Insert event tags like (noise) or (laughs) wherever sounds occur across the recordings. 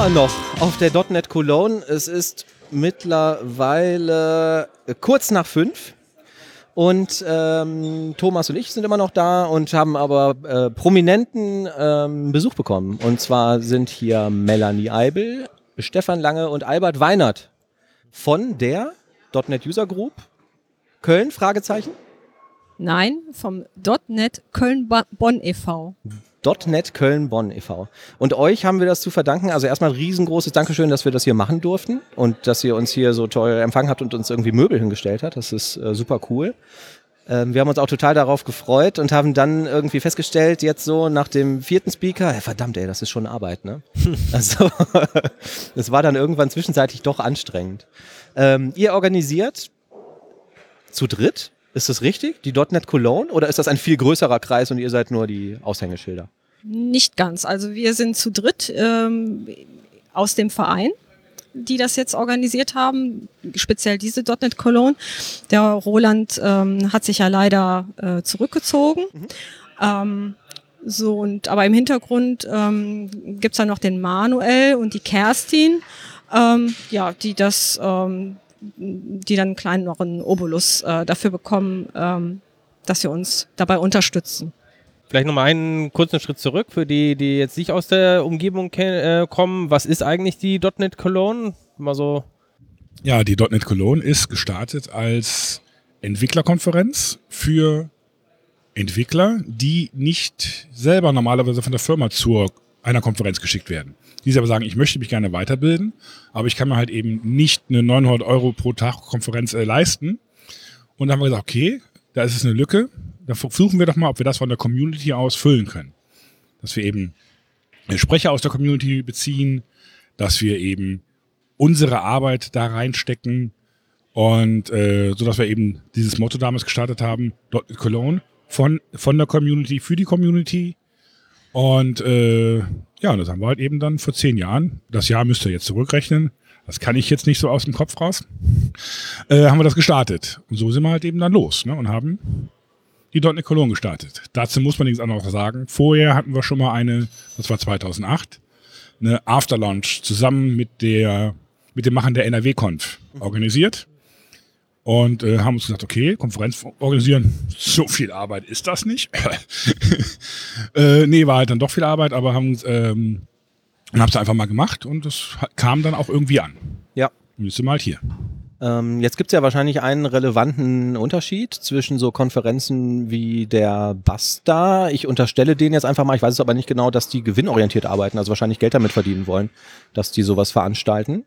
Immer noch auf der .NET Cologne. Es ist mittlerweile kurz nach fünf. Und ähm, Thomas und ich sind immer noch da und haben aber äh, prominenten ähm, Besuch bekommen. Und zwar sind hier Melanie Eibel, Stefan Lange und Albert Weinert von der .NET User Group Köln, Fragezeichen? Nein, vom .NET Köln-Bonn e.V. .NET Köln-Bonn e.V. Und euch haben wir das zu verdanken. Also erstmal ein riesengroßes Dankeschön, dass wir das hier machen durften und dass ihr uns hier so toll empfangen habt und uns irgendwie Möbel hingestellt habt. Das ist äh, super cool. Ähm, wir haben uns auch total darauf gefreut und haben dann irgendwie festgestellt, jetzt so nach dem vierten Speaker, hey, verdammt ey, das ist schon Arbeit, ne? (laughs) also (laughs) das war dann irgendwann zwischenzeitlich doch anstrengend. Ähm, ihr organisiert zu dritt ist das richtig? Die .NET Cologne? Oder ist das ein viel größerer Kreis und ihr seid nur die Aushängeschilder? Nicht ganz. Also wir sind zu dritt ähm, aus dem Verein, die das jetzt organisiert haben, speziell diese .NET Cologne. Der Roland ähm, hat sich ja leider äh, zurückgezogen. Mhm. Ähm, so und aber im Hintergrund ähm, gibt dann noch den Manuel und die Kerstin, ähm, ja, die das ähm, die dann einen kleineren Obolus äh, dafür bekommen, ähm, dass wir uns dabei unterstützen. Vielleicht nochmal einen kurzen Schritt zurück für die, die jetzt nicht aus der Umgebung äh, kommen. Was ist eigentlich die .NET Cologne? Mal so. Ja, die .NET Cologne ist gestartet als Entwicklerkonferenz für Entwickler, die nicht selber normalerweise von der Firma zu einer Konferenz geschickt werden die aber sagen, ich möchte mich gerne weiterbilden, aber ich kann mir halt eben nicht eine 900 Euro pro Tag Konferenz äh, leisten. Und dann haben wir gesagt, okay, da ist es eine Lücke, da versuchen wir doch mal, ob wir das von der Community aus füllen können. Dass wir eben Sprecher aus der Community beziehen, dass wir eben unsere Arbeit da reinstecken und äh, so dass wir eben dieses Motto damals gestartet haben, Cologne von, von der Community für die Community und äh, ja, und das haben wir halt eben dann vor zehn Jahren, das Jahr müsst ihr jetzt zurückrechnen, das kann ich jetzt nicht so aus dem Kopf raus, äh, haben wir das gestartet. Und so sind wir halt eben dann los ne, und haben die .NET Cologne gestartet. Dazu muss man nichts anderes sagen. Vorher hatten wir schon mal eine, das war 2008, eine Afterlaunch zusammen mit der mit dem Machen der NRW-Conf organisiert und äh, haben uns gesagt, okay, Konferenz organisieren, so viel Arbeit ist das nicht. (laughs) äh, nee, war halt dann doch viel Arbeit, aber haben ähm, hab's einfach mal gemacht und das kam dann auch irgendwie an. Ja. Und jetzt sind wir halt hier. Ähm, jetzt gibt's ja wahrscheinlich einen relevanten Unterschied zwischen so Konferenzen wie der Basta. Ich unterstelle denen jetzt einfach mal, ich weiß es aber nicht genau, dass die gewinnorientiert arbeiten, also wahrscheinlich Geld damit verdienen wollen, dass die sowas veranstalten.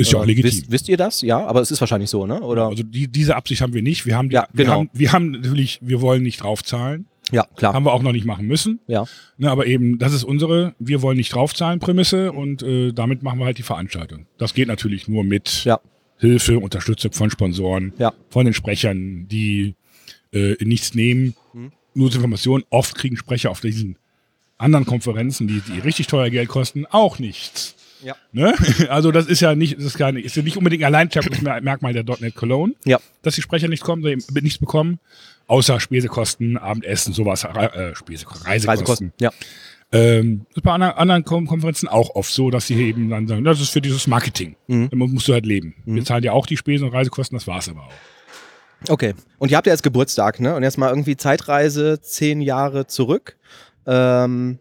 Ist ja auch legitim. Wisst, wisst, ihr das? Ja, aber es ist wahrscheinlich so, ne? Oder? Also die, diese Absicht haben wir nicht. Wir haben, die, ja, genau. wir haben, wir haben natürlich, wir wollen nicht draufzahlen. Ja, klar. Haben wir auch noch nicht machen müssen. Ja. Ne, aber eben, das ist unsere, wir wollen nicht draufzahlen Prämisse und äh, damit machen wir halt die Veranstaltung. Das geht natürlich nur mit ja. Hilfe, Unterstützung von Sponsoren, ja. von den Sprechern, die äh, nichts nehmen. Mhm. Nur zur Information, oft kriegen Sprecher auf diesen anderen Konferenzen, die, die richtig teuer Geld kosten, auch nichts. Ja. Ne? (laughs) Also das ist ja nicht, das ist, gar nicht, ist ja nicht unbedingt ein Alleinstellungsmerkmal der .NET Cologne, ja. dass die Sprecher nichts kommen, nichts bekommen, außer Spesekosten, Abendessen, sowas, äh, Spesekosten, Reisekosten. Reisekosten. Ja. Ähm, das ist bei anderen, Konferenzen auch oft so, dass sie eben dann sagen, das ist für dieses Marketing. Mhm. Damit musst du halt leben. Mhm. Wir zahlen ja auch die Spesen und Reisekosten, das war's aber auch. Okay. Und ihr habt ja jetzt Geburtstag, ne? Und jetzt mal irgendwie Zeitreise zehn Jahre zurück. Ähm,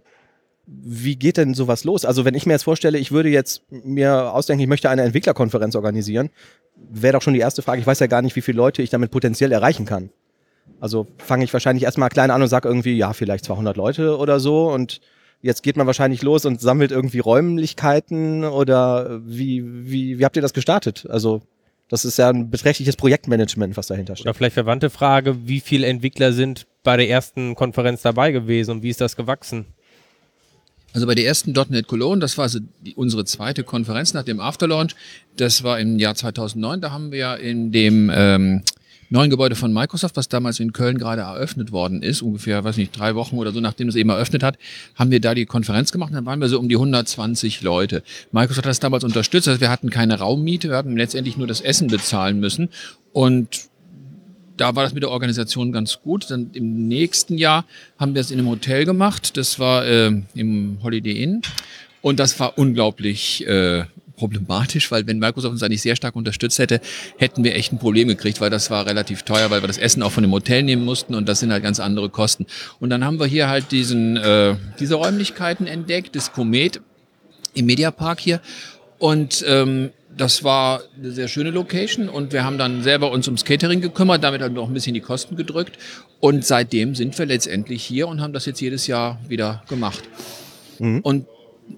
wie geht denn sowas los? Also wenn ich mir jetzt vorstelle, ich würde jetzt mir ausdenken, ich möchte eine Entwicklerkonferenz organisieren, wäre doch schon die erste Frage, ich weiß ja gar nicht, wie viele Leute ich damit potenziell erreichen kann. Also fange ich wahrscheinlich erstmal klein an und sage irgendwie, ja, vielleicht 200 Leute oder so und jetzt geht man wahrscheinlich los und sammelt irgendwie Räumlichkeiten oder wie, wie, wie habt ihr das gestartet? Also das ist ja ein beträchtliches Projektmanagement, was dahinter steht. Oder vielleicht verwandte Frage, wie viele Entwickler sind bei der ersten Konferenz dabei gewesen und wie ist das gewachsen? Also bei der ersten .NET Cologne, das war also die, unsere zweite Konferenz nach dem Afterlaunch. Das war im Jahr 2009. Da haben wir in dem ähm, neuen Gebäude von Microsoft, was damals in Köln gerade eröffnet worden ist, ungefähr, weiß nicht, drei Wochen oder so, nachdem es eben eröffnet hat, haben wir da die Konferenz gemacht. Dann waren wir so um die 120 Leute. Microsoft hat das damals unterstützt. Also wir hatten keine Raummiete, wir hatten letztendlich nur das Essen bezahlen müssen. Und da war das mit der Organisation ganz gut. Dann im nächsten Jahr haben wir es in einem Hotel gemacht. Das war äh, im Holiday Inn. Und das war unglaublich äh, problematisch, weil wenn Microsoft uns nicht sehr stark unterstützt hätte, hätten wir echt ein Problem gekriegt, weil das war relativ teuer, weil wir das Essen auch von dem Hotel nehmen mussten und das sind halt ganz andere Kosten. Und dann haben wir hier halt diesen, äh, diese Räumlichkeiten entdeckt, das Komet im Mediapark hier. Und ähm, das war eine sehr schöne Location und wir haben dann selber uns ums Catering gekümmert, damit haben wir auch ein bisschen die Kosten gedrückt. Und seitdem sind wir letztendlich hier und haben das jetzt jedes Jahr wieder gemacht. Mhm. Und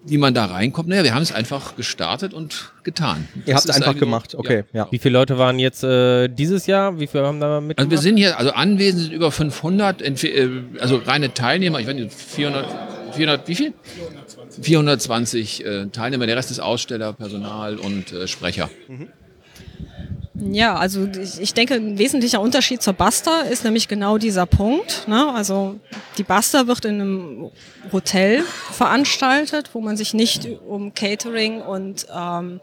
wie man da reinkommt, naja, wir haben es einfach gestartet und getan. Ihr habt ist einfach gemacht, okay, ja. Wie viele Leute waren jetzt äh, dieses Jahr? Wie viele haben da mitgemacht? Also wir sind hier, also anwesend sind über 500, entwe- äh, also reine Teilnehmer, ich weiß nicht, 400, 400 wie viel? 420 äh, Teilnehmer, der Rest ist Aussteller, Personal und äh, Sprecher. Ja, also ich, ich denke, ein wesentlicher Unterschied zur Basta ist nämlich genau dieser Punkt. Ne? Also die Basta wird in einem Hotel veranstaltet, wo man sich nicht um Catering und ähm,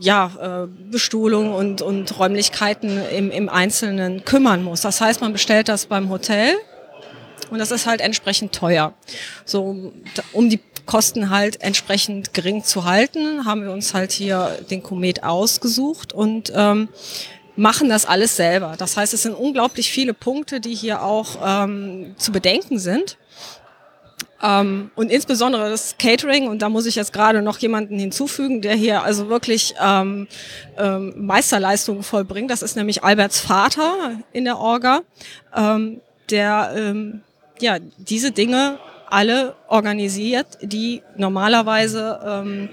ja, äh, Bestuhlung und, und Räumlichkeiten im, im Einzelnen kümmern muss. Das heißt, man bestellt das beim Hotel und das ist halt entsprechend teuer. So, um die Kosten halt entsprechend gering zu halten, haben wir uns halt hier den Komet ausgesucht und ähm, machen das alles selber. Das heißt, es sind unglaublich viele Punkte, die hier auch ähm, zu bedenken sind. Ähm, und insbesondere das Catering, und da muss ich jetzt gerade noch jemanden hinzufügen, der hier also wirklich ähm, ähm, Meisterleistungen vollbringt. Das ist nämlich Alberts Vater in der Orga, ähm, der ähm, ja diese Dinge alle organisiert, die normalerweise ähm,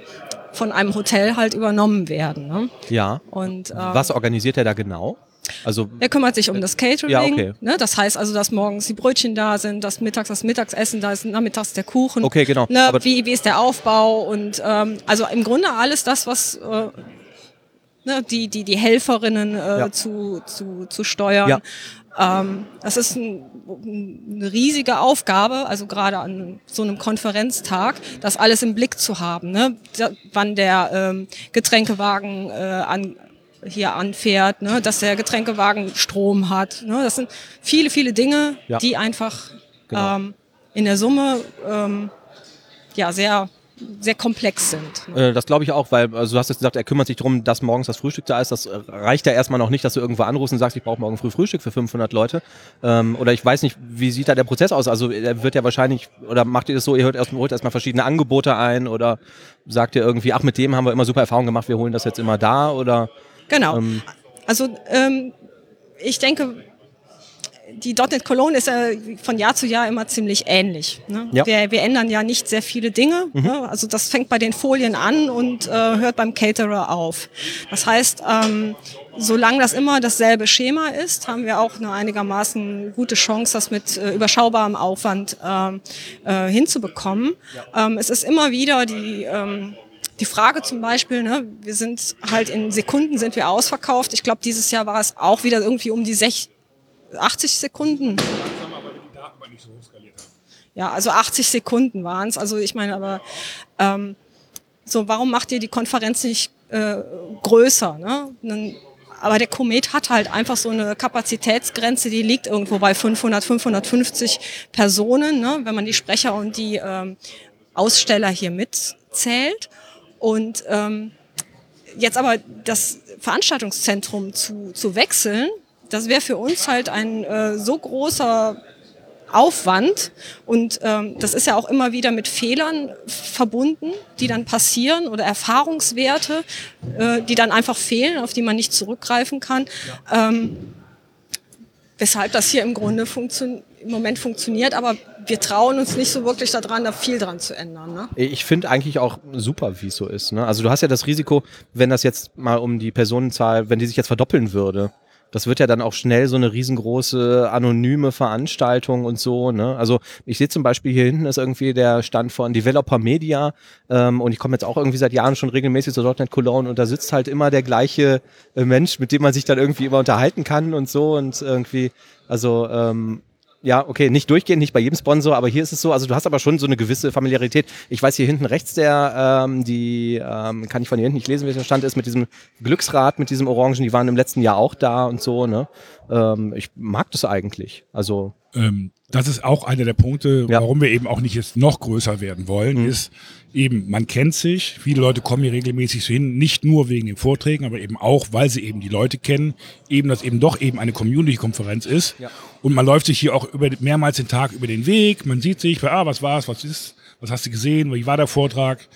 von einem Hotel halt übernommen werden. Ne? Ja. Und ähm, Was organisiert er da genau? Also, er kümmert sich um das Catering. Ja, okay. ne? Das heißt also, dass morgens die Brötchen da sind, dass mittags das Mittagsessen da ist, nachmittags der Kuchen. Okay, genau. Ne? Wie, wie ist der Aufbau? Und ähm, also im Grunde alles das, was äh, ne, die, die, die Helferinnen äh, Ja. zu, zu, zu steuern. Ja. Ähm, das ist ein, eine riesige Aufgabe, also gerade an so einem Konferenztag, das alles im Blick zu haben. Ne? Da, wann der ähm, Getränkewagen äh, an, hier anfährt, ne? dass der Getränkewagen Strom hat. Ne? Das sind viele, viele Dinge, Ja. die einfach Genau. ähm, in der Summe ähm, ja sehr sehr komplex sind. Ne? Äh, das glaube ich auch, weil also du hast jetzt gesagt, er kümmert sich darum, dass morgens das Frühstück da ist. Das reicht ja erstmal noch nicht, dass du irgendwo anrufst und sagst, ich brauche morgen früh Frühstück für 500 Leute. Ähm, oder ich weiß nicht, wie sieht da der Prozess aus? Also er wird ja wahrscheinlich, oder macht ihr das so, ihr hört erst, holt erstmal verschiedene Angebote ein oder sagt ihr irgendwie, ach, mit dem haben wir immer super Erfahrungen gemacht, wir holen das jetzt immer da oder Genau. ähm, Also ähm, ich denke, die .NET Cologne ist ja von Jahr zu Jahr immer ziemlich ähnlich. Ne? Ja. Wir, wir ändern ja nicht sehr viele Dinge. Ne? Also das fängt bei den Folien an und äh, hört beim Caterer auf. Das heißt, ähm, solange das immer dasselbe Schema ist, haben wir auch eine einigermaßen gute Chance, das mit äh, überschaubarem Aufwand ähm, äh, hinzubekommen. Ähm, es ist immer wieder die ähm, die Frage zum Beispiel, ne, wir sind halt in Sekunden sind wir ausverkauft. Ich glaube, dieses Jahr war es auch wieder irgendwie um die sech 80 Sekunden. Ja, also 80 Sekunden waren es. Also ich meine, aber ähm, so, warum macht ihr die Konferenz nicht äh, größer? Ne? Aber der Komet hat halt einfach so eine Kapazitätsgrenze, die liegt irgendwo bei 500, 550 Personen, ne? wenn man die Sprecher und die ähm, Aussteller hier mitzählt. Und ähm, jetzt aber das Veranstaltungszentrum zu, zu wechseln, das wäre für uns halt ein äh, so großer Aufwand und ähm, das ist ja auch immer wieder mit Fehlern verbunden, die dann passieren oder Erfahrungswerte, äh, die dann einfach fehlen, auf die man nicht zurückgreifen kann. Ähm, weshalb das hier im Grunde im Moment funktioniert, aber wir trauen uns nicht so wirklich daran, da viel dran zu ändern. Ne? Ich finde eigentlich auch super, wie es so ist. Ne? Also du hast ja das Risiko, wenn das jetzt mal um die Personenzahl, wenn die sich jetzt verdoppeln würde, das wird ja dann auch schnell so eine riesengroße anonyme Veranstaltung und so. Ne? Also ich sehe zum Beispiel hier hinten ist irgendwie der Stand von Developer Media ähm, und ich komme jetzt auch irgendwie seit Jahren schon regelmäßig zu .NET Cologne und da sitzt halt immer der gleiche äh, Mensch, mit dem man sich dann irgendwie immer unterhalten kann und so und irgendwie, also ähm, ja, okay, nicht durchgehend, nicht bei jedem Sponsor, aber hier ist es so, also du hast aber schon so eine gewisse Familiarität. Ich weiß hier hinten rechts der, ähm, die, ähm, kann ich von hier hinten nicht lesen, wie der Stand ist, mit diesem Glücksrad, mit diesem Orangen, die waren im letzten Jahr auch da und so, ne? Ähm, ich mag das eigentlich. Also, Ähm, das ist auch einer der Punkte, Ja. warum wir eben auch nicht jetzt noch größer werden wollen, Mhm. ist eben, man kennt sich, viele Leute kommen hier regelmäßig so hin, nicht nur wegen den Vorträgen, aber eben auch, weil sie eben die Leute kennen, eben, dass eben doch eben eine Community-Konferenz ist. Ja. Und man läuft sich hier auch über, mehrmals den Tag über den Weg, man sieht sich, ah, was war's, was ist, was hast du gesehen, wie war der Vortrag?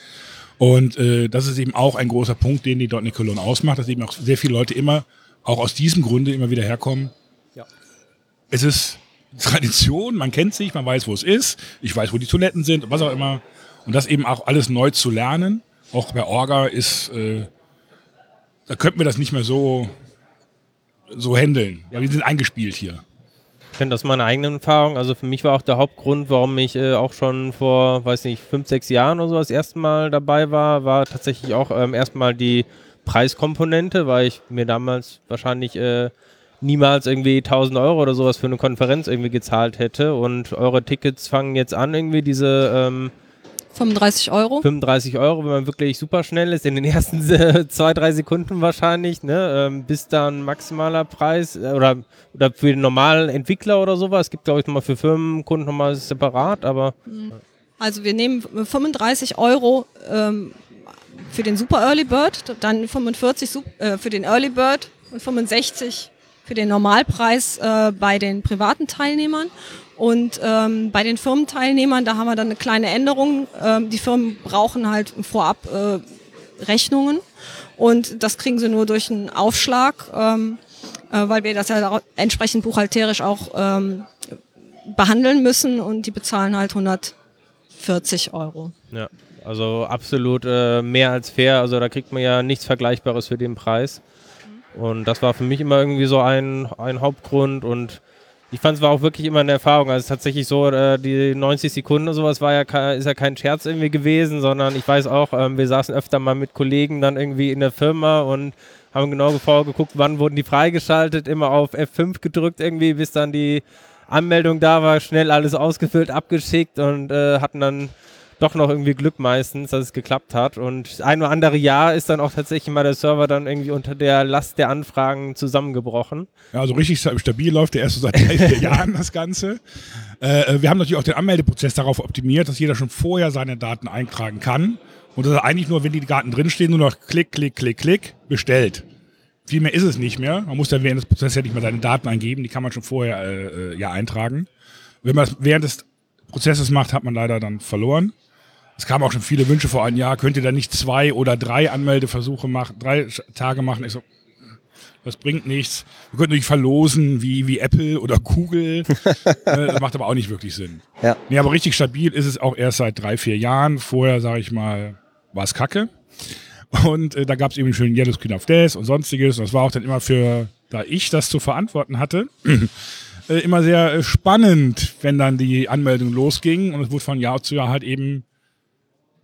Und äh, das ist eben auch ein großer Punkt, den die .NET Cologne ausmacht, dass eben auch sehr viele Leute immer, auch aus diesem Grunde immer wieder herkommen. Ja. Es ist Tradition, man kennt sich, man weiß, wo es ist, ich weiß, wo die Toiletten sind und was auch immer. Und das eben auch alles neu zu lernen, auch bei Orga ist, äh, da könnten wir das nicht mehr so, so handeln, weil wir sind eingespielt hier. Ich kenne das meine eigene Erfahrung. Also für mich war auch der Hauptgrund, warum ich äh, auch schon vor, weiß nicht, fünf, sechs Jahren oder so das erste Mal dabei war, war tatsächlich auch ähm, erstmal die Preiskomponente, weil ich mir damals wahrscheinlich äh, niemals irgendwie 1000 Euro oder sowas für eine Konferenz irgendwie gezahlt hätte. Und eure Tickets fangen jetzt an, irgendwie diese ähm, 35 Euro. 35 Euro, wenn man wirklich super schnell ist, in den ersten (laughs) äh, zwei, drei Sekunden wahrscheinlich, ne, ähm, bis dann maximaler Preis äh, oder, oder für den normalen Entwickler oder sowas. Es gibt, glaube ich, nochmal für Firmenkunden nochmal separat, aber Also wir nehmen 35 Euro ähm, für den Super Early Bird, dann 45 Sup- äh, für den Early Bird und 65 für den Normalpreis äh, bei den privaten Teilnehmern. Und ähm, bei den Firmenteilnehmern, da haben wir dann eine kleine Änderung. Ähm, die Firmen brauchen halt vorab äh, Rechnungen und das kriegen sie nur durch einen Aufschlag, ähm, äh, weil wir das ja entsprechend buchhalterisch auch ähm, behandeln müssen und die bezahlen halt 140 Euro. ja, also absolut äh, mehr als fair. Also da kriegt man ja nichts Vergleichbares für den Preis. Und das war für mich immer irgendwie so ein, ein Hauptgrund und ich fand es war auch wirklich immer eine Erfahrung. Also tatsächlich so, äh, die 90 Sekunden oder sowas war ja ist ja kein Scherz irgendwie gewesen, sondern ich weiß auch, ähm, wir saßen öfter mal mit Kollegen dann irgendwie in der Firma und haben genau vorgeguckt, wann wurden die freigeschaltet, immer auf F5 gedrückt irgendwie, bis dann die Anmeldung da war, schnell alles ausgefüllt, abgeschickt und äh, hatten dann doch noch irgendwie Glück meistens, dass es geklappt hat. Und ein oder andere Jahr ist dann auch tatsächlich mal der Server dann irgendwie unter der Last der Anfragen zusammengebrochen. Ja, also richtig sta- stabil läuft der erst so seit drei, vier (laughs) Jahren das Ganze. Äh, äh, wir haben natürlich auch den Anmeldeprozess darauf optimiert, dass jeder schon vorher seine Daten eintragen kann. Und dass er eigentlich nur, wenn die Daten drinstehen, nur noch klick, klick, klick, klick, bestellt. Viel mehr ist es nicht mehr. Man muss dann während des Prozesses ja nicht mehr seine Daten eingeben, die kann man schon vorher äh, äh, ja eintragen. Wenn man es während des Prozesses macht, hat man leider dann verloren. Es kamen auch schon viele Wünsche vor einem Jahr, könnt ihr da nicht zwei oder drei Anmeldeversuche machen, drei Tage machen? Ich so, das bringt nichts. Wir könnten nicht verlosen wie, wie Apple oder Google. Äh, (laughs) das macht aber auch nicht wirklich Sinn. Ja. Nee, aber richtig stabil ist es auch erst seit drei, vier Jahren. Vorher, sage ich mal, war es kacke. Und äh, da gab es eben schön Yellow Screen of Death und sonstiges. Und das war auch dann immer für, da ich das zu verantworten hatte, (clears throat) äh, immer sehr äh, spannend, wenn dann die Anmeldung losging. Und es wurde von Jahr zu Jahr halt eben,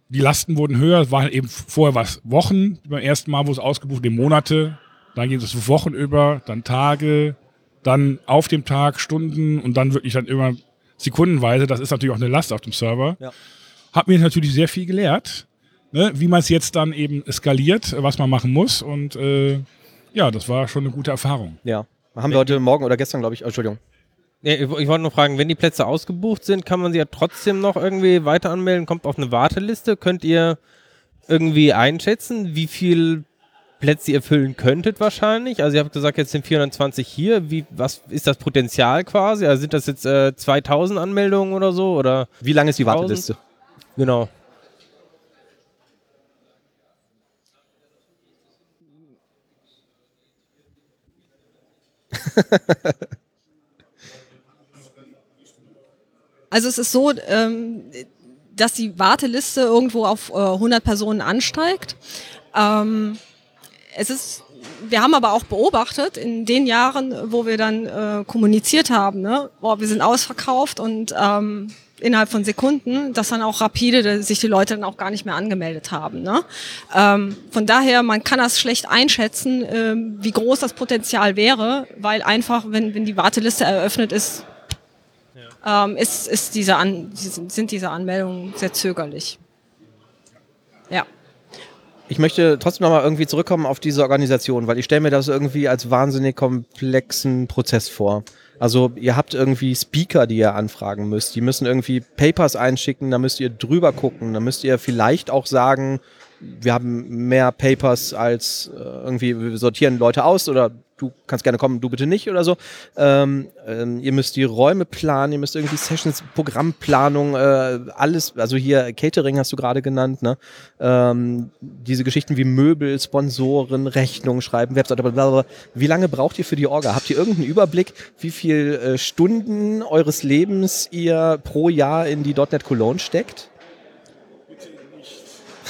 die Lasten wurden höher. Es waren eben vorher was Wochen. Beim ersten Mal, wo es ausgebucht wurde, Monate. Dann ging es Wochen über, dann Tage, dann auf dem Tag Stunden und dann wirklich dann immer sekundenweise. Das ist natürlich auch eine Last auf dem Server. Ja. Hat mir natürlich sehr viel gelehrt, ne, wie man es jetzt dann eben skaliert, was man machen muss. Und äh, ja, das war schon eine gute Erfahrung. Ja. Haben wir heute Morgen oder gestern, glaube ich, oh, Entschuldigung. Ja, ich, ich wollte nur fragen, wenn die Plätze ausgebucht sind, kann man sie ja trotzdem noch irgendwie weiter anmelden, kommt auf eine Warteliste. Könnt ihr irgendwie einschätzen, wie viel Plätze ihr füllen könntet wahrscheinlich? Also ihr habt gesagt, jetzt sind 420 hier. Wie, was ist das Potenzial quasi? Also sind das jetzt äh, 2000 Anmeldungen oder so? Oder Wie lange ist die 1000? Warteliste? genau. (laughs) Also es ist so, ähm, dass die Warteliste irgendwo auf äh, 100 Personen ansteigt. Ähm, es ist, wir haben aber auch beobachtet in den Jahren, wo wir dann äh, kommuniziert haben, ne, boah, wir sind ausverkauft und ähm, innerhalb von Sekunden, dass dann auch rapide sich die Leute dann auch gar nicht mehr angemeldet haben. Ne? Ähm, von daher, man kann das schlecht einschätzen, ähm, wie groß das Potenzial wäre, weil einfach, wenn, wenn die Warteliste eröffnet ist, ähm, ist, ist diese An sind diese Anmeldungen sehr zögerlich. Ja. ich möchte trotzdem nochmal irgendwie zurückkommen auf diese Organisation, weil ich stelle mir das irgendwie als wahnsinnig komplexen Prozess vor. Also ihr habt irgendwie Speaker, die ihr anfragen müsst. Die müssen irgendwie Papers einschicken, da müsst ihr drüber gucken. Da müsst ihr vielleicht auch sagen, wir haben mehr Papers als äh, irgendwie, wir sortieren Leute aus oder du kannst gerne kommen, du bitte nicht oder so. Ähm, ähm, ihr müsst die Räume planen, ihr müsst irgendwie Sessions, Programmplanung, äh, alles, also hier Catering hast du gerade genannt, ne? Ähm, diese Geschichten wie Möbel, Sponsoren, Rechnungen schreiben, Webseite, blablabla. Wie lange braucht ihr für die Orga? Habt ihr irgendeinen Überblick, wie viel äh, Stunden eures Lebens ihr pro Jahr in die .NET Cologne steckt?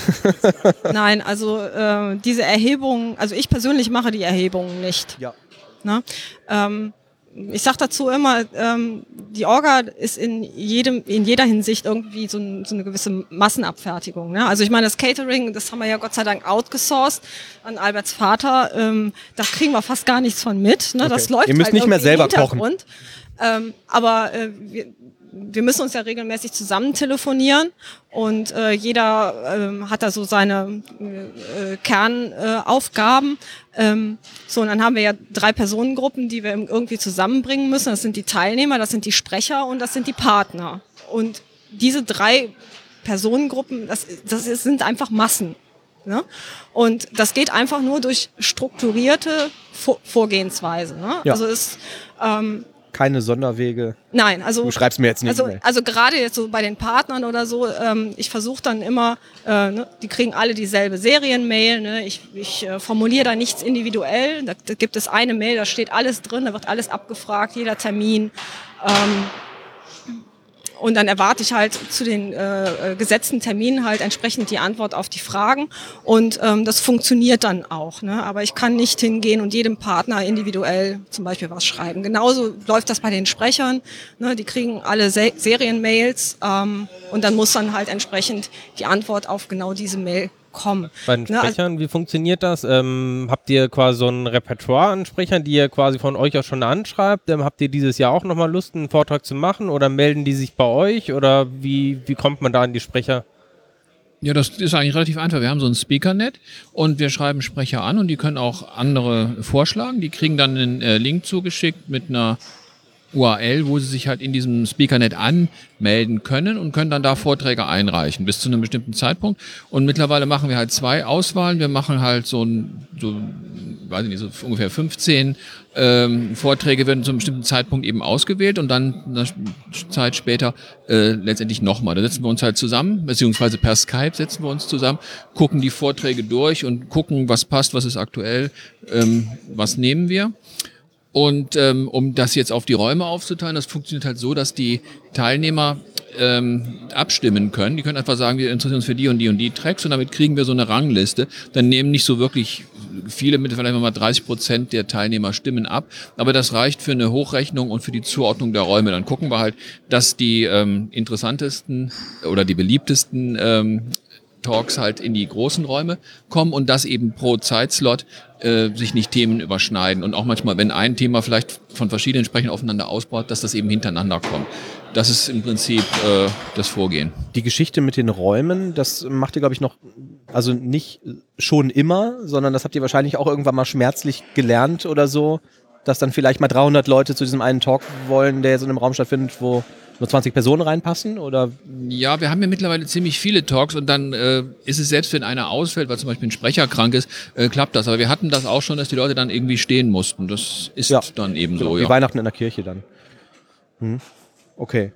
(laughs) Nein, also äh, diese Erhebung, also ich persönlich mache die Erhebungen nicht. Ja. Ne? Ähm, ich sage dazu immer, ähm, die Orga ist in jedem, in jeder Hinsicht irgendwie so, ein, so eine gewisse Massenabfertigung. Ne? Also ich meine, das Catering, das haben wir ja Gott sei Dank outgesourced an Alberts Vater. Ähm, da kriegen wir fast gar nichts von mit. Ne? Okay. Das läuft Ihr müsst halt nicht mehr selber kochen. Ähm, aber äh, wir, wir müssen uns ja regelmäßig zusammen telefonieren und äh, jeder ähm, hat da so seine äh, Kernaufgaben. ähm, so, und dann haben wir ja drei Personengruppen, die wir irgendwie zusammenbringen müssen. Das sind die Teilnehmer, das sind die Sprecher und das sind die Partner. Und diese drei Personengruppen, das, das ist, sind einfach Massen. Ne? Und das geht einfach nur durch strukturierte Vor Vorgehensweise. Ne? Ja. Also es ähm, Keine Sonderwege. Nein, also Du schreibst mir jetzt nicht also, also gerade jetzt so bei den Partnern oder so, ähm, ich versuche dann immer, äh, ne, die kriegen alle dieselbe Serienmail. Ne? Ich, ich äh, formuliere da nichts individuell. Da, da gibt es eine Mail, da steht alles drin, da wird alles abgefragt, jeder Termin. Ähm, und dann erwarte ich halt zu den äh, äh, gesetzten Terminen halt entsprechend die Antwort auf die Fragen. Und ähm, das funktioniert dann auch. Ne? Aber ich kann nicht hingehen und jedem Partner individuell zum Beispiel was schreiben. Genauso läuft das bei den Sprechern. Ne? Die kriegen alle Se Serienmails ähm, und dann muss dann halt entsprechend die Antwort auf genau diese Mail kommen. Bei den Ne, also- Sprechern, wie funktioniert das? Ähm, habt ihr quasi so ein Repertoire an Sprechern, die ihr quasi von euch auch schon anschreibt? Ähm, habt ihr dieses Jahr auch nochmal Lust, einen Vortrag zu machen oder melden die sich bei euch oder wie, wie kommt man da an die Sprecher? Ja, das ist eigentlich relativ einfach. Wir haben so ein Speakernet und wir schreiben Sprecher an und die können auch andere vorschlagen. Die kriegen dann einen äh, Link zugeschickt mit einer URL, wo sie sich halt in diesem Speakernet anmelden können und können dann da Vorträge einreichen bis zu einem bestimmten Zeitpunkt. Und mittlerweile machen wir halt zwei Auswahlen. Wir machen halt so ein, so, weiß ich nicht, so ungefähr 15 ähm, Vorträge werden zu einem bestimmten Zeitpunkt eben ausgewählt und dann eine Zeit später äh, letztendlich nochmal. Da setzen wir uns halt zusammen, beziehungsweise per Skype setzen wir uns zusammen, gucken die Vorträge durch und gucken, was passt, was ist aktuell, ähm, was nehmen wir. Und ähm, um das jetzt auf die Räume aufzuteilen, das funktioniert halt so, dass die Teilnehmer ähm, abstimmen können. Die können einfach sagen, wir interessieren uns für die und die und die Tracks und damit kriegen wir so eine Rangliste. Dann nehmen nicht so wirklich viele, mit vielleicht mal 30 Prozent der Teilnehmer stimmen ab, aber das reicht für eine Hochrechnung und für die Zuordnung der Räume. Dann gucken wir halt, dass die ähm, interessantesten oder die beliebtesten ähm, Talks halt in die großen Räume kommen und dass eben pro Zeitslot äh, sich nicht Themen überschneiden und auch manchmal, wenn ein Thema vielleicht von verschiedenen Sprechern aufeinander ausbaut, dass das eben hintereinander kommt. Das ist im Prinzip äh, das Vorgehen. Die Geschichte mit den Räumen, das macht ihr, glaube ich, noch, also nicht schon immer, sondern das habt ihr wahrscheinlich auch irgendwann mal schmerzlich gelernt oder so, dass dann vielleicht mal 300 Leute zu diesem einen Talk wollen, der jetzt in einem Raum stattfindet, wo nur 20 Personen reinpassen? Oder Ja, wir haben ja mittlerweile ziemlich viele Talks und dann äh, ist es selbst, wenn einer ausfällt, weil zum Beispiel ein Sprecher krank ist, äh, klappt das. Aber wir hatten das auch schon, dass die Leute dann irgendwie stehen mussten. Das ist Ja. dann eben genau, so. wie Ja. Weihnachten in der Kirche dann? Hm. Okay.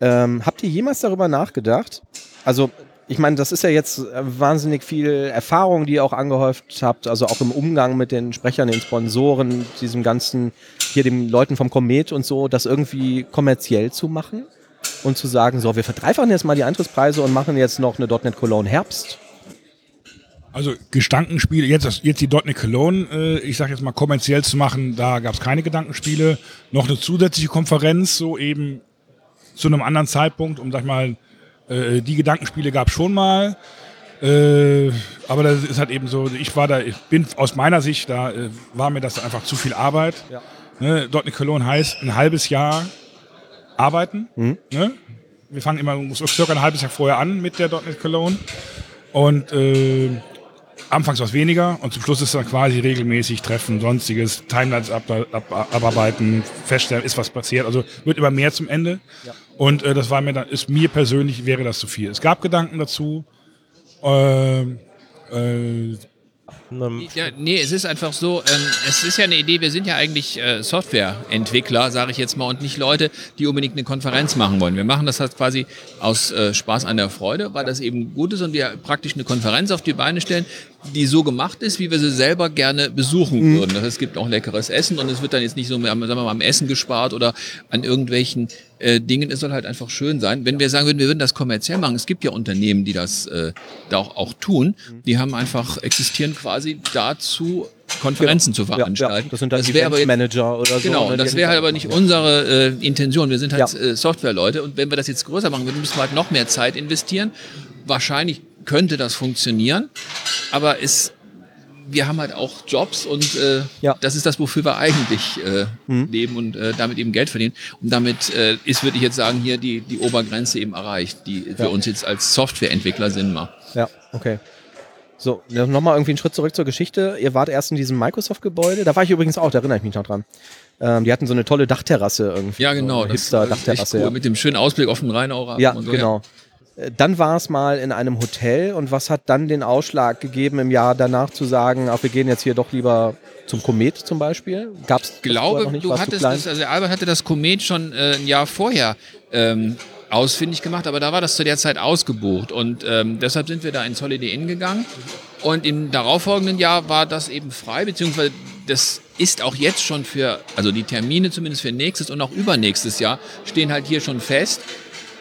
Ähm, habt ihr jemals darüber nachgedacht? Also, ich meine, das ist ja jetzt äh, wahnsinnig viel Erfahrung, die ihr auch angehäuft habt, also auch im Umgang mit den Sprechern, den Sponsoren, diesem ganzen, hier den Leuten vom Komet und so, das irgendwie kommerziell zu machen und zu sagen, so, wir verdreifachen jetzt mal die Eintrittspreise und machen jetzt noch eine .NET Cologne Herbst. Also Gedankenspiele, jetzt, jetzt die .NET Cologne, äh, ich sag jetzt mal kommerziell zu machen, da gab es keine Gedankenspiele. Noch eine zusätzliche Konferenz, so eben zu einem anderen Zeitpunkt, um sag ich mal, äh, die Gedankenspiele gab es schon mal. Äh, aber das ist halt eben so, ich war da, ich bin aus meiner Sicht, da äh, war mir das einfach zu viel Arbeit. Ja. Ne, .NET Cologne heißt ein halbes Jahr arbeiten. Ne? Wir fangen immer so circa ein halbes Jahr vorher an mit der .NET Cologne. Und äh, Anfangs was weniger und zum Schluss ist dann quasi regelmäßig Treffen, sonstiges, Timelines ab, ab, abarbeiten, feststellen, ist was passiert. Also wird immer mehr zum Ende. Ja. Und äh, das war mir dann, ist mir persönlich wäre das zu viel. Es gab Gedanken dazu. Äh, äh, ja, nee, es ist einfach so, ähm, es ist ja eine Idee, wir sind ja eigentlich äh, Softwareentwickler, sage ich jetzt mal, und nicht Leute, die unbedingt eine Konferenz machen wollen. Wir machen das halt quasi aus äh, Spaß an der Freude, weil das eben gut ist und wir praktisch eine Konferenz auf die Beine stellen, die so gemacht ist, wie wir sie selber gerne besuchen mhm. würden. Das heißt, es gibt auch leckeres Essen und es wird dann jetzt nicht so sagen wir mal, am Essen gespart oder an irgendwelchen äh, Dingen. Es soll halt einfach schön sein. Wenn wir sagen würden, wir würden das kommerziell machen, es gibt ja Unternehmen, die das äh, da auch, auch tun, die haben einfach existieren quasi dazu, Konferenzen genau. zu veranstalten. Ja, ja. Das sind dann das aber Manager oder so. Genau, das wäre halt aber nicht unsere äh, Intention. Wir sind halt ja. äh, Softwareleute und wenn wir das jetzt größer machen würden, müssen wir halt noch mehr Zeit investieren. Wahrscheinlich könnte das funktionieren, aber es wir haben halt auch Jobs und äh, ja. das ist das, wofür wir eigentlich äh, mhm. leben und äh, damit eben Geld verdienen. Und damit äh, ist, würde ich jetzt sagen, hier die, die Obergrenze eben erreicht, die ja. für uns jetzt als Softwareentwickler Sinn macht. Ja, okay. So, nochmal irgendwie einen Schritt zurück zur Geschichte. Ihr wart erst in diesem Microsoft-Gebäude. Da war ich übrigens auch, da erinnere ich mich noch dran. Ähm, die hatten so eine tolle Dachterrasse irgendwie. Ja, genau. So Hipster-Dachterrasse. Cool, ja. Mit dem schönen Ausblick auf den Rheinauer. Ja, so, genau. Ja. Dann war es mal in einem Hotel. Und was hat dann den Ausschlag gegeben, im Jahr danach zu sagen, ach, wir gehen jetzt hier doch lieber zum Komet zum Beispiel? Gab es? Glaube, du hattest das, also Albert hatte das Komet schon äh, ein Jahr vorher ähm, ausfindig gemacht, aber da war das zu der Zeit ausgebucht. Und ähm, deshalb sind wir da ins Holiday Inn gegangen. Und im darauffolgenden Jahr war das eben frei, beziehungsweise das ist auch jetzt schon für, also die Termine zumindest für nächstes und auch übernächstes Jahr stehen halt hier schon fest,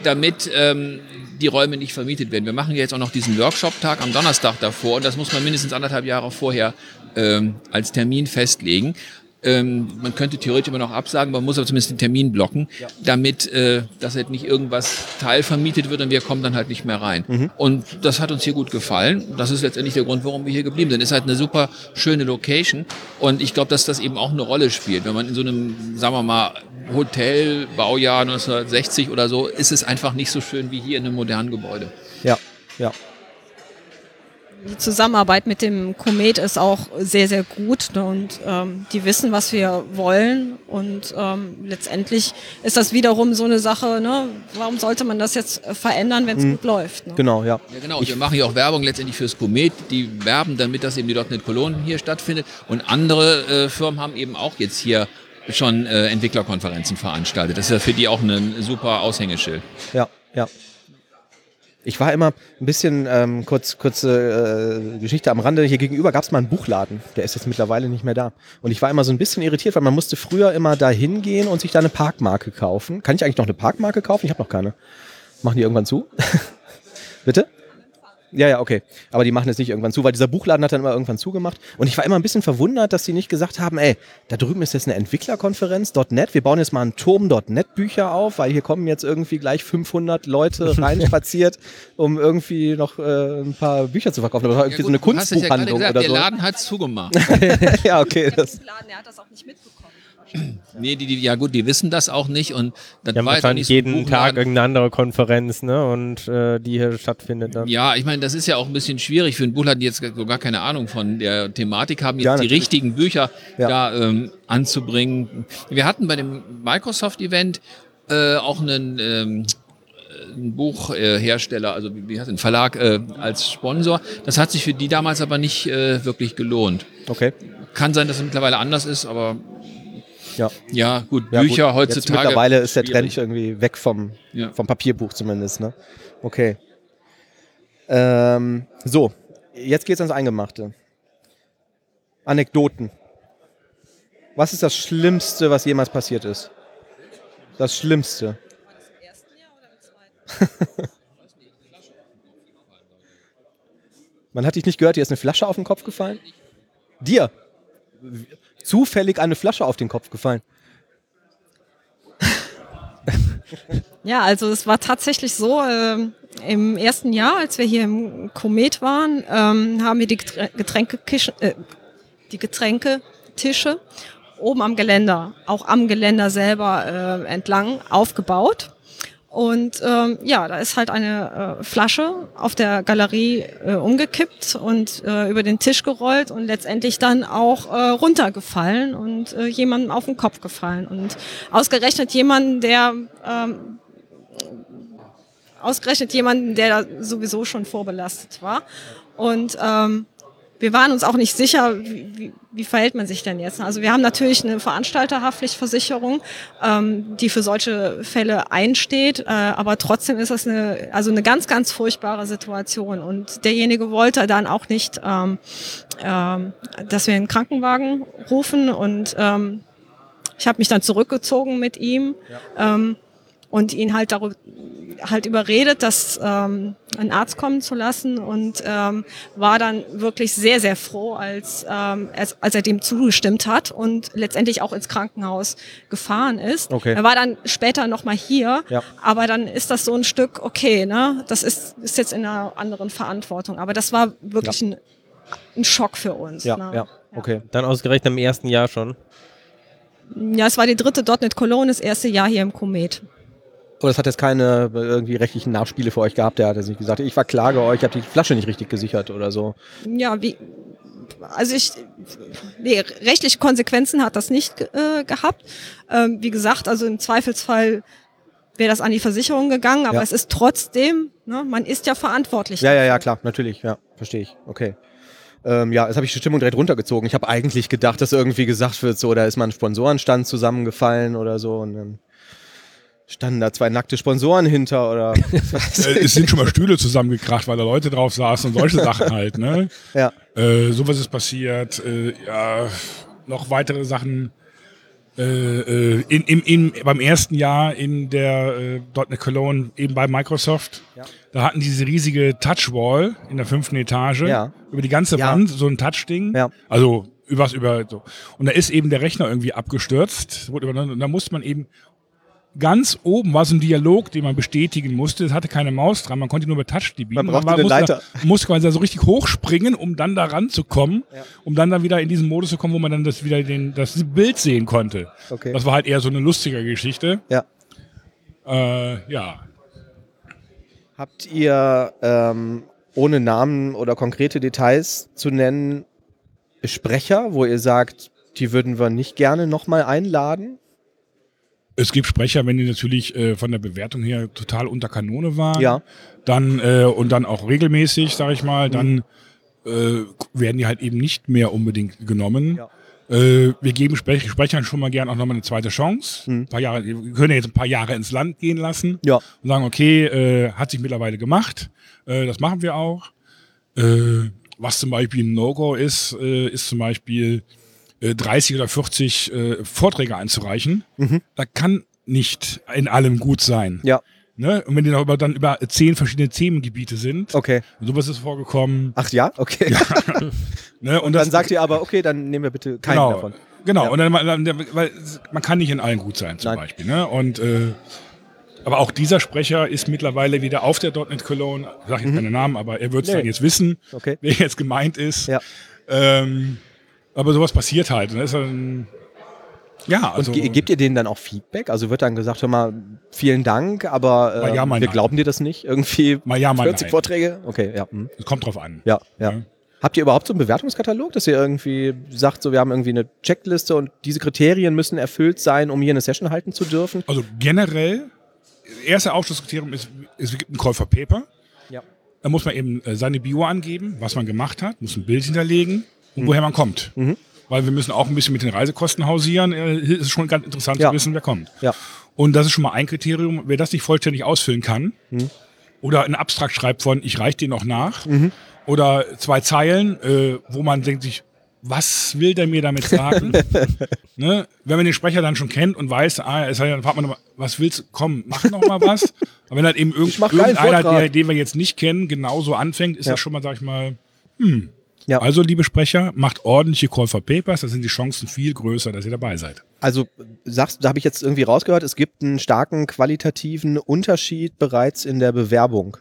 damit ähm, die Räume nicht vermietet werden. Wir machen jetzt auch noch diesen Workshop-Tag am Donnerstag davor und das muss man mindestens anderthalb Jahre vorher ähm, als Termin festlegen. Ähm, man könnte theoretisch immer noch absagen, man muss aber zumindest den Termin blocken, ja. damit äh, dass halt nicht irgendwas teilvermietet wird und wir kommen dann halt nicht mehr rein. Mhm. Und das hat uns hier gut gefallen. Das ist letztendlich der Grund, warum wir hier geblieben sind. Ist halt eine super schöne Location und ich glaube, dass das eben auch eine Rolle spielt. Wenn man in so einem, sagen wir mal, Hotel, Baujahr 1960 oder so, ist es einfach nicht so schön wie hier in einem modernen Gebäude. Ja, ja die Zusammenarbeit mit dem Komet ist auch sehr, sehr gut ne? und ähm, die wissen, was wir wollen und ähm, letztendlich ist das wiederum so eine Sache, ne? warum sollte man das jetzt verändern, wenn es hm. gut läuft? Ne? Genau, ja. ja genau. Ich wir machen hier auch Werbung letztendlich fürs Komet, die werben damit, dass eben die .NET Cologne hier stattfindet und andere äh, Firmen haben eben auch jetzt hier schon äh, Entwicklerkonferenzen veranstaltet. Das ist ja für die auch ein super Aushängeschild. Ja, ja. Ich war immer ein bisschen, ähm, kurz, kurze äh, Geschichte am Rande, hier gegenüber gab es mal einen Buchladen, der ist jetzt mittlerweile nicht mehr da. Und ich war immer so ein bisschen irritiert, weil man musste früher immer da hingehen und sich da eine Parkmarke kaufen. Kann ich eigentlich noch eine Parkmarke kaufen? Ich habe noch keine. Machen die irgendwann zu? (laughs) Bitte? Ja, ja, okay. Aber die machen es nicht irgendwann zu, weil dieser Buchladen hat dann immer irgendwann zugemacht. Und ich war immer ein bisschen verwundert, dass sie nicht gesagt haben, ey, da drüben ist jetzt eine Entwicklerkonferenz, .NET, wir bauen jetzt mal einen Turm .NET Bücher auf, weil hier kommen jetzt irgendwie gleich 500 Leute (laughs) reinspaziert, um irgendwie noch äh, ein paar Bücher zu verkaufen. Aber das war irgendwie ja, gut, so eine Kunstbuchhandlung ja gesagt, oder so. Der Laden hat zugemacht. (laughs) (laughs) ja, okay. Das. Laden, der hat das auch nicht mitbekommen. Nee, die, die, ja gut, die wissen das auch nicht und das ja, wahrscheinlich so jeden Tag irgendeine andere Konferenz, ne? Und äh, die hier stattfindet dann. Ja, ich meine, das ist ja auch ein bisschen schwierig für einen Buchladen, die jetzt so gar keine Ahnung von der Thematik haben, jetzt ja, die richtigen Bücher ja. da ähm, anzubringen. Wir hatten bei dem Microsoft-Event äh, auch einen ähm, ein Buchhersteller, also wie heißt ein Verlag äh, als Sponsor. Das hat sich für die damals aber nicht äh, wirklich gelohnt. Okay. Kann sein, dass es mittlerweile anders ist, aber ja, ja gut, ja, Bücher gut. heutzutage. Jetzt mittlerweile ist der Trend irgendwie weg vom, ja. vom Papierbuch zumindest. Ne? Okay. Ähm, so, jetzt geht's ans Eingemachte. Anekdoten. Was ist das Schlimmste, was jemals passiert ist? Das Schlimmste. (laughs) Man hat dich nicht gehört, dir ist eine Flasche auf den Kopf gefallen? Dir? Zufällig eine Flasche auf den Kopf gefallen. Ja, also es war tatsächlich so, äh, im ersten Jahr, als wir hier im Komet waren, ähm, haben wir die Getränke, äh, die Getränketische oben am Geländer, auch am Geländer selber äh, entlang aufgebaut. Und ähm, ja, da ist halt eine äh, Flasche auf der Galerie äh, umgekippt und äh, über den Tisch gerollt und letztendlich dann auch äh, runtergefallen und äh, jemandem auf den Kopf gefallen. Und ausgerechnet jemanden, der ähm, ausgerechnet jemanden, der da sowieso schon vorbelastet war. Und ähm, wir waren uns auch nicht sicher, wie, wie, wie verhält man sich denn jetzt. Also wir haben natürlich eine Veranstalterhaftpflichtversicherung, ähm, die für solche Fälle einsteht, äh, aber trotzdem ist das eine, also eine ganz, ganz furchtbare Situation. Und derjenige wollte dann auch nicht, ähm, ähm, dass wir einen Krankenwagen rufen und ähm, ich habe mich dann zurückgezogen mit ihm. Ja. Ähm, und ihn halt darüber halt überredet, dass ähm, einen Arzt kommen zu lassen und ähm, war dann wirklich sehr sehr froh, als, ähm, als als er dem zugestimmt hat und letztendlich auch ins Krankenhaus gefahren ist. Okay. Er war dann später noch mal hier, Ja. aber dann ist das so ein Stück okay, ne? Das ist ist jetzt in einer anderen Verantwortung, aber das war wirklich ein, ein Schock für uns. Ja, ne? ja, okay. Dann ausgerechnet im ersten Jahr schon. Ja, es war die dritte .NET Cologne, das erste Jahr hier im Komet. Oder es hat jetzt keine äh, irgendwie rechtlichen Nachspiele für euch gehabt, der hat jetzt nicht gesagt, ich verklage euch, ich habe die Flasche nicht richtig gesichert oder so. Ja, wie, also ich, nee, rechtliche Konsequenzen hat das nicht äh, gehabt. Ähm, wie gesagt, also im Zweifelsfall wäre das an die Versicherung gegangen, aber Ja. es ist trotzdem, ne, man ist ja verantwortlich. Ja, ja, ja, klar, natürlich, ja, verstehe ich. Okay. Ähm, ja, jetzt habe ich die Stimmung direkt runtergezogen. Ich habe eigentlich gedacht, dass irgendwie gesagt wird, so, da ist mal ein Sponsorenstand zusammengefallen oder so und dann standen da zwei nackte Sponsoren hinter oder (laughs) was Äh, es sind schon mal Stühle zusammengekracht, weil da Leute drauf saßen und solche (laughs) Sachen halt, ne? Ja, Äh, sowas ist passiert. Äh, ja, noch weitere Sachen. Äh, äh, in, in, in, beim ersten Jahr in der äh, .NET Cologne eben bei Microsoft, Ja. da hatten die diese riesige Touchwall in der fünften Etage Ja. über die ganze Ja. Wand, so ein Touchding. Ja. Also übers über so. Und da ist eben der Rechner irgendwie abgestürzt. Wurde übernommen. Und da musste man eben ganz oben war so ein Dialog, den man bestätigen musste. Es hatte keine Maus dran, man konnte nur über TouchDB. Man brauchte war- eine musste, Leiter. musste quasi da so richtig hochspringen, um dann da ranzukommen, Ja. um dann da wieder in diesen Modus zu kommen, wo man dann das wieder den, das Bild sehen konnte. Okay. Das war halt eher so eine lustige Geschichte. ja. Äh, ja. Habt ihr ähm, ohne Namen oder konkrete Details zu nennen Sprecher, wo ihr sagt, die würden wir nicht gerne nochmal einladen? Es gibt Sprecher, wenn die natürlich äh, von der Bewertung her total unter Kanone waren, Ja. dann äh, und dann auch regelmäßig, sag ich mal, dann äh, werden die halt eben nicht mehr unbedingt genommen. Ja. Äh, wir geben Sprech Sprechern schon mal gern auch nochmal eine zweite Chance. Mhm. Ein paar Jahre, wir können ja jetzt ein paar Jahre ins Land gehen lassen Ja. und sagen, okay, äh, hat sich mittlerweile gemacht, äh, das machen wir auch. Äh, was zum Beispiel ein No-Go ist, äh, ist zum Beispiel äh, 30 oder 40 äh, Vorträge einzureichen. Mhm. Da kann nicht in allem gut sein. Ja. Ne? Und wenn die noch über, dann über zehn verschiedene Themengebiete sind, Okay. sowas ist vorgekommen. Ach ja? Okay. (laughs) Ne? Und, dann sagt ihr aber, okay, dann nehmen wir bitte keinen genau, davon. Genau, Ja. und dann, dann, weil man kann nicht in allen gut sein, zum Nein. Beispiel. Ne? Und äh, aber auch dieser Sprecher ist mittlerweile wieder auf der .NET Cologne, sag ich jetzt keine Namen, aber er wird es Mhm. Nee. dann jetzt wissen, Okay. wer jetzt gemeint ist. Ja. Ähm, aber sowas passiert halt. Ne? Dann, ja, also Und ge gebt ihr denen dann auch Feedback? Also wird dann gesagt, hör mal, vielen Dank, aber äh, ja, wir nein. glauben dir das nicht? Irgendwie mal ja, mal 40 nein. Vorträge? Okay, ja. hm. Es kommt drauf an. Ja, ja. Ja. Habt ihr überhaupt so einen Bewertungskatalog, dass ihr irgendwie sagt, so wir haben irgendwie eine Checkliste und diese Kriterien müssen erfüllt sein, um hier eine Session halten zu dürfen? Also generell, erste Ausschlusskriterium ist, es gibt ein Käuferpaper. Ja. Da muss man eben äh, seine Bio angeben, was man gemacht hat, muss ein Bild hinterlegen und woher man kommt. Mhm. Weil wir müssen auch ein bisschen mit den Reisekosten hausieren. Äh, Es ist schon ganz interessant Ja. zu wissen, wer kommt. Ja. Und das ist schon mal ein Kriterium. Wer das nicht vollständig ausfüllen kann Mhm. oder einen Abstrakt schreibt von, ich reiche den noch nach oder zwei Zeilen, äh, wo man denkt sich, was will der mir damit sagen? (laughs) ne? Wenn man den Sprecher dann schon kennt und weiß, ah, es hat, dann fragt man nochmal, was willst du? Komm, mach noch mal was. (laughs) Aber wenn halt eben irgend, irgendeiner, der, den wir jetzt nicht kennen, genauso anfängt, ist Ja. das schon mal, sag ich mal, hm. Ja. Also, liebe Sprecher, macht ordentliche Call for Papers, da sind die Chancen viel größer, dass ihr dabei seid. Also sagst, da habe ich jetzt irgendwie rausgehört, es gibt einen starken qualitativen Unterschied bereits in der Bewerbung.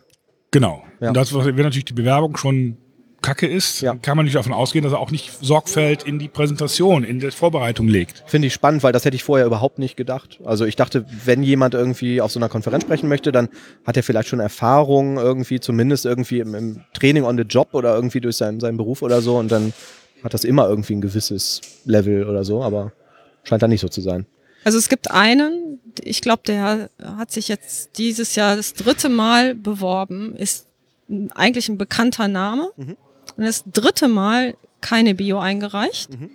Genau. Ja. Und das wäre natürlich die Bewerbung schon kacke ist, Ja. kann man nicht davon ausgehen, dass er auch nicht Sorgfalt in die Präsentation, in die Vorbereitung legt. Finde ich spannend, weil das hätte ich vorher überhaupt nicht gedacht. Also ich dachte, wenn jemand irgendwie auf so einer Konferenz sprechen möchte, dann hat er vielleicht schon Erfahrung irgendwie, zumindest irgendwie im, im Training on the Job oder irgendwie durch seinen, seinen Beruf oder so und dann hat das immer irgendwie ein gewisses Level oder so, aber scheint da nicht so zu sein. Also es gibt einen, ich glaube, der hat sich jetzt dieses Jahr das dritte Mal beworben, ist eigentlich ein bekannter Name Mhm. Und das dritte Mal keine Bio eingereicht. Mhm.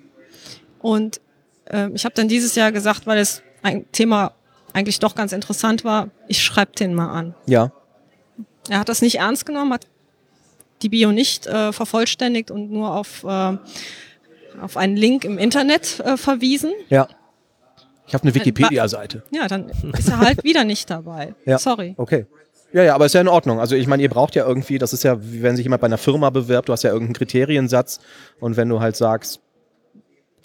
Und äh, ich habe dann dieses Jahr gesagt, weil das ein Thema eigentlich doch ganz interessant war, ich schreibe den mal an. Ja, Er hat das nicht ernst genommen, hat die Bio nicht äh, vervollständigt und nur auf, äh, auf einen Link im Internet äh, verwiesen. ja. Ich habe eine Wikipedia-Seite. Ja, dann ist er halt wieder nicht dabei. Ja. Sorry. Okay. Ja, ja, aber ist ja in Ordnung. Also ich meine, ihr braucht ja irgendwie, das ist ja, wie wenn sich jemand bei einer Firma bewirbt, du hast ja irgendeinen Kriteriensatz und wenn du halt sagst,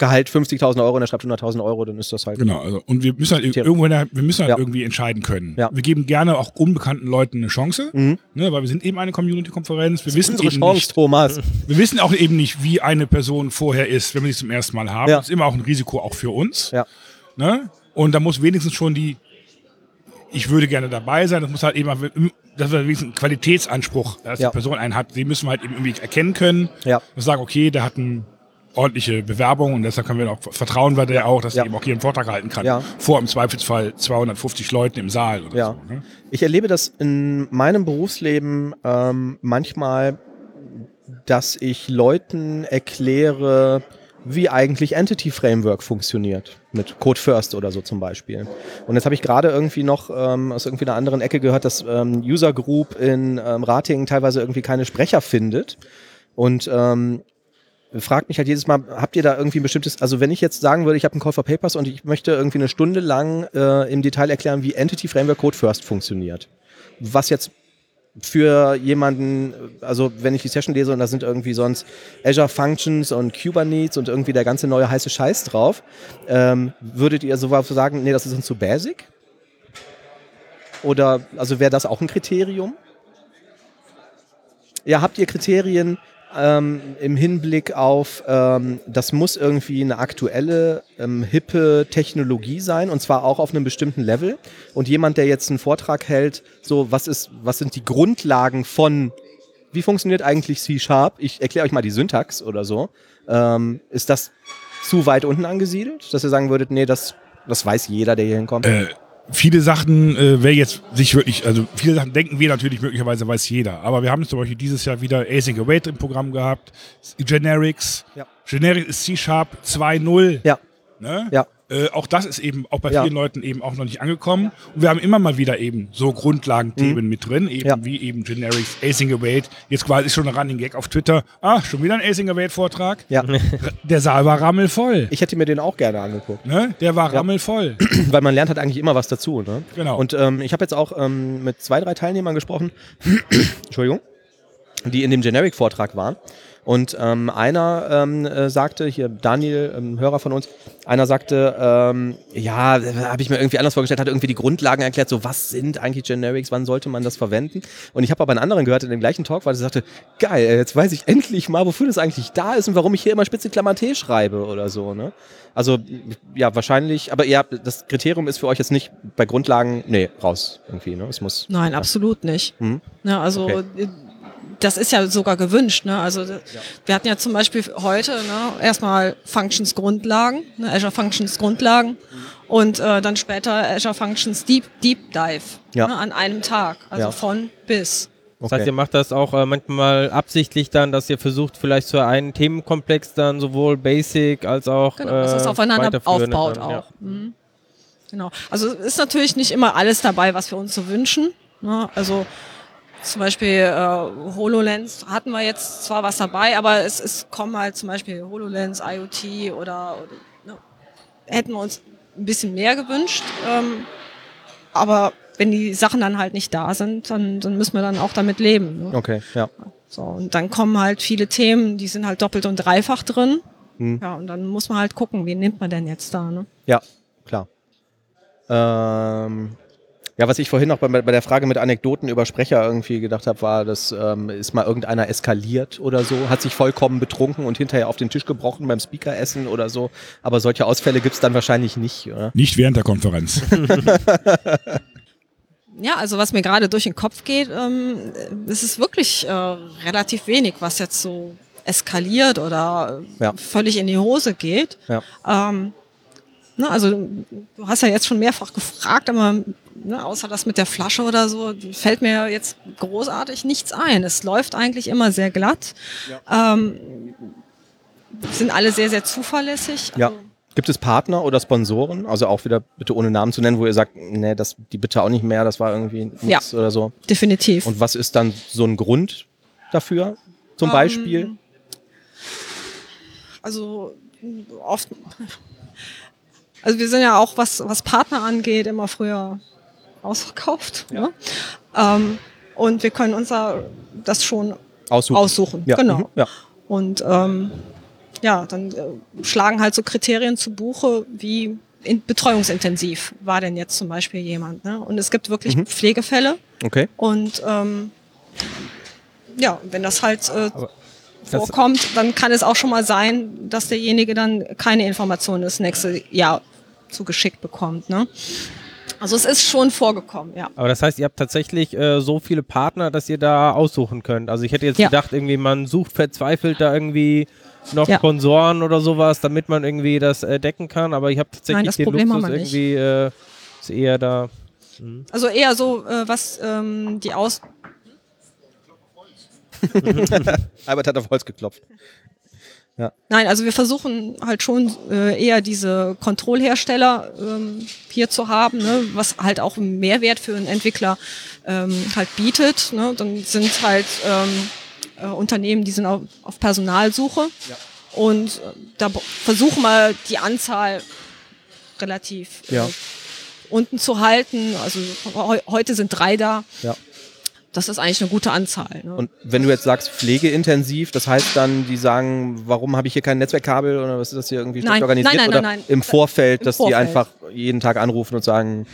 Gehalt 50.000 Euro und er schreibt 100.000 Euro, dann ist das halt. Genau, also, und wir müssen halt irgendwo, wir müssen halt Ja. irgendwie entscheiden können. Ja. Wir geben gerne auch unbekannten Leuten eine Chance, Mhm. ne, weil wir sind eben eine Community-Konferenz. Wir wissen Unsere eben Chance, nicht, Thomas. wir wissen auch eben nicht, wie eine Person vorher ist, wenn wir sie zum ersten Mal haben. Ja. Das ist immer auch ein Risiko auch für uns. Ja. Ne? Und da muss wenigstens schon die, ich würde gerne dabei sein, das muss halt eben, das ist wenigstens ein Qualitätsanspruch, dass Ja. die Person einen hat, den müssen wir halt eben irgendwie erkennen können. Ja. Und sagen, okay, der hat eine ordentliche Bewerbung und deshalb können wir auch vertrauen wir der auch, dass Ja. er eben auch hier einen Vortrag halten kann. Ja. Vor im Zweifelsfall 250 Leuten im Saal oder Ja. so. Ne? Ich erlebe das in meinem Berufsleben ähm, manchmal, dass ich Leuten erkläre, wie eigentlich Entity Framework funktioniert. Mit Code First oder so zum Beispiel. Und jetzt habe ich gerade irgendwie noch ähm, aus irgendwie einer anderen Ecke gehört, dass ähm, User Group in ähm, Ratingen teilweise irgendwie keine Sprecher findet. Und ähm, fragt mich halt jedes Mal, habt ihr da irgendwie ein bestimmtes, also wenn ich jetzt sagen würde, ich habe einen Call for Papers und ich möchte irgendwie eine Stunde lang äh, im Detail erklären, wie Entity Framework Code First funktioniert. Was jetzt für jemanden, also wenn ich die Session lese und da sind irgendwie sonst Azure Functions und Kubernetes und irgendwie der ganze neue heiße Scheiß drauf, ähm, würdet ihr so sagen, nee, das ist uns zu basic? Oder, also wäre das auch ein Kriterium? Ja, habt ihr Kriterien ähm, im Hinblick auf, ähm, das muss irgendwie eine aktuelle, ähm, hippe Technologie sein und zwar auch auf einem bestimmten Level. Und jemand, der jetzt einen Vortrag hält, so, was ist, was sind die Grundlagen von, wie funktioniert eigentlich C-Sharp? Ich erkläre euch mal die Syntax oder so. Ähm, ist das zu weit unten angesiedelt, dass ihr sagen würdet, nee, das, das weiß jeder, der hier hinkommt? Äh, viele Sachen, äh, wer jetzt sich wirklich, also viele Sachen denken wir natürlich möglicherweise weiß jeder, aber wir haben zum Beispiel dieses Jahr wieder Async Await im Programm gehabt, Generics. Ja. Generics ist C-Sharp 2.0. ja, Ne? ja, Äh, auch das ist eben auch bei Ja. vielen Leuten eben auch noch nicht angekommen. Und wir haben immer mal wieder eben so Grundlagenthemen mit drin, eben Ja. wie eben Generics, Async Await. Jetzt quasi schon ein Running Gag auf Twitter. Ah, schon wieder ein Async Await Vortrag. ja. (laughs) Der Saal war rammelvoll. Ich hätte mir den auch gerne angeguckt. Ne? Der war Ja. rammelvoll. (clears throat) weil man lernt halt eigentlich immer was dazu. Ne? Genau. Und ähm, ich habe jetzt auch ähm, mit zwei, drei Teilnehmern gesprochen, (clears throat) Entschuldigung, die in dem Generic-Vortrag waren. Und ähm, einer ähm, äh, sagte, hier Daniel, ähm, Hörer von uns, einer sagte, ähm, ja, habe ich mir irgendwie anders vorgestellt, hat irgendwie die Grundlagen erklärt, so was sind eigentlich Generics, wann sollte man das verwenden? Und ich habe aber einen anderen gehört in dem gleichen Talk, weil er sagte, geil, jetzt weiß ich endlich mal, wofür das eigentlich da ist und warum ich hier immer Spitzenklammer T schreibe oder so. Ne? Also ja, wahrscheinlich, aber ihr habt, das Kriterium ist für euch jetzt nicht bei Grundlagen, nee, raus irgendwie, ne? Es muss. Nein, absolut nicht. Hm? Ja, also Okay. Das ist ja sogar gewünscht. Ne? Also d- wir hatten ja zum Beispiel heute ne, erstmal Functions Grundlagen, ne, Azure Functions Grundlagen und äh, dann später Azure Functions Deep, Deep Dive Ja. ne, an einem Tag, also Ja. von bis. Das heißt, ihr macht das auch äh, manchmal absichtlich dann, dass ihr versucht, vielleicht zu einem Themenkomplex dann sowohl Basic als auch Genau, dass es äh, aufeinander aufbaut dann, auch. ja. Mhm. Genau. Also es ist natürlich nicht immer alles dabei, was wir uns so wünschen. Ne? Also zum Beispiel äh, HoloLens hatten wir jetzt zwar was dabei, aber es, es kommen halt zum Beispiel HoloLens, IoT oder, oder ne? hätten wir uns ein bisschen mehr gewünscht. Ähm, aber wenn die Sachen dann halt nicht da sind, dann, dann müssen wir dann auch damit leben. Ne? Okay, ja. So, und dann kommen halt viele Themen, die sind halt doppelt und dreifach drin. Hm. Ja, und dann muss man halt gucken, wen nimmt man denn jetzt da, ne? Ja, klar. Ähm, Ja, was ich vorhin noch bei, bei der Frage mit Anekdoten über Sprecher irgendwie gedacht habe, war, dass ähm, ist mal irgendeiner eskaliert oder so, hat sich vollkommen betrunken und hinterher auf den Tisch gebrochen beim Speakeressen oder so. Aber solche Ausfälle gibt's dann wahrscheinlich nicht, oder? Nicht während der Konferenz. (laughs) Ja, also was mir gerade durch den Kopf geht, ähm, es ist wirklich äh, relativ wenig, was jetzt so eskaliert oder Ja. völlig in die Hose geht. Ja. Ähm, ne, also du hast ja jetzt schon mehrfach gefragt, aber ne, außer das mit der Flasche oder so, fällt mir jetzt großartig nichts ein. Es läuft eigentlich immer sehr glatt. Ähm, sind alle sehr, sehr zuverlässig. Ja. Also, Gibt es Partner oder Sponsoren? Also auch wieder bitte ohne Namen zu nennen, wo ihr sagt, nee, das, die bitte auch nicht mehr, das war irgendwie nichts oder so. definitiv. Und was ist dann so ein Grund dafür? Zum Ähm, Beispiel? Also oft. Also wir sind ja auch, was, was Partner angeht, immer früher ausverkauft. Ne? Ähm, und wir können uns da das schon Aussuchen. aussuchen. Ja, Genau. mhm, ja. Und ähm, ja, dann äh, schlagen halt so Kriterien zu Buche wie in, betreuungsintensiv war denn jetzt zum Beispiel jemand. Ne? Und es gibt wirklich Mhm. Pflegefälle. Okay. Und ähm, ja, wenn das halt äh, das- vorkommt, dann kann es auch schon mal sein, dass derjenige dann keine Informationen das nächste Jahr zugeschickt bekommt. Ne? Also es ist schon vorgekommen, ja. Aber das heißt, ihr habt tatsächlich äh, so viele Partner, dass ihr da aussuchen könnt. Also ich hätte jetzt Ja. gedacht, irgendwie man sucht verzweifelt da irgendwie noch Ja. Sponsoren oder sowas, damit man irgendwie das äh, decken kann. Aber ich habe tatsächlich Nein, das den Problem Luxus irgendwie äh, ist eher da. Also eher so, äh, was ähm, die Aus... (laughs) Albert hat auf Holz geklopft. Nein, also wir versuchen halt schon äh, eher diese Kontrollhersteller ähm, hier zu haben, ne, was halt auch einen Mehrwert für einen Entwickler ähm, halt bietet. Ne. Dann sind halt ähm, äh, Unternehmen, die sind auf, auf Personalsuche und äh, da versuchen wir die Anzahl relativ Ja. äh, unten zu halten. Also heu heute sind drei da. Ja. Das ist eigentlich eine gute Anzahl. Ne? Und wenn du jetzt sagst pflegeintensiv, das heißt dann, die sagen, warum habe ich hier kein Netzwerkkabel oder was ist das hier irgendwie Nein, organisiert? nein, nein, oder nein, nein. im Vorfeld, Im dass die Vorfeld. einfach jeden Tag anrufen und sagen,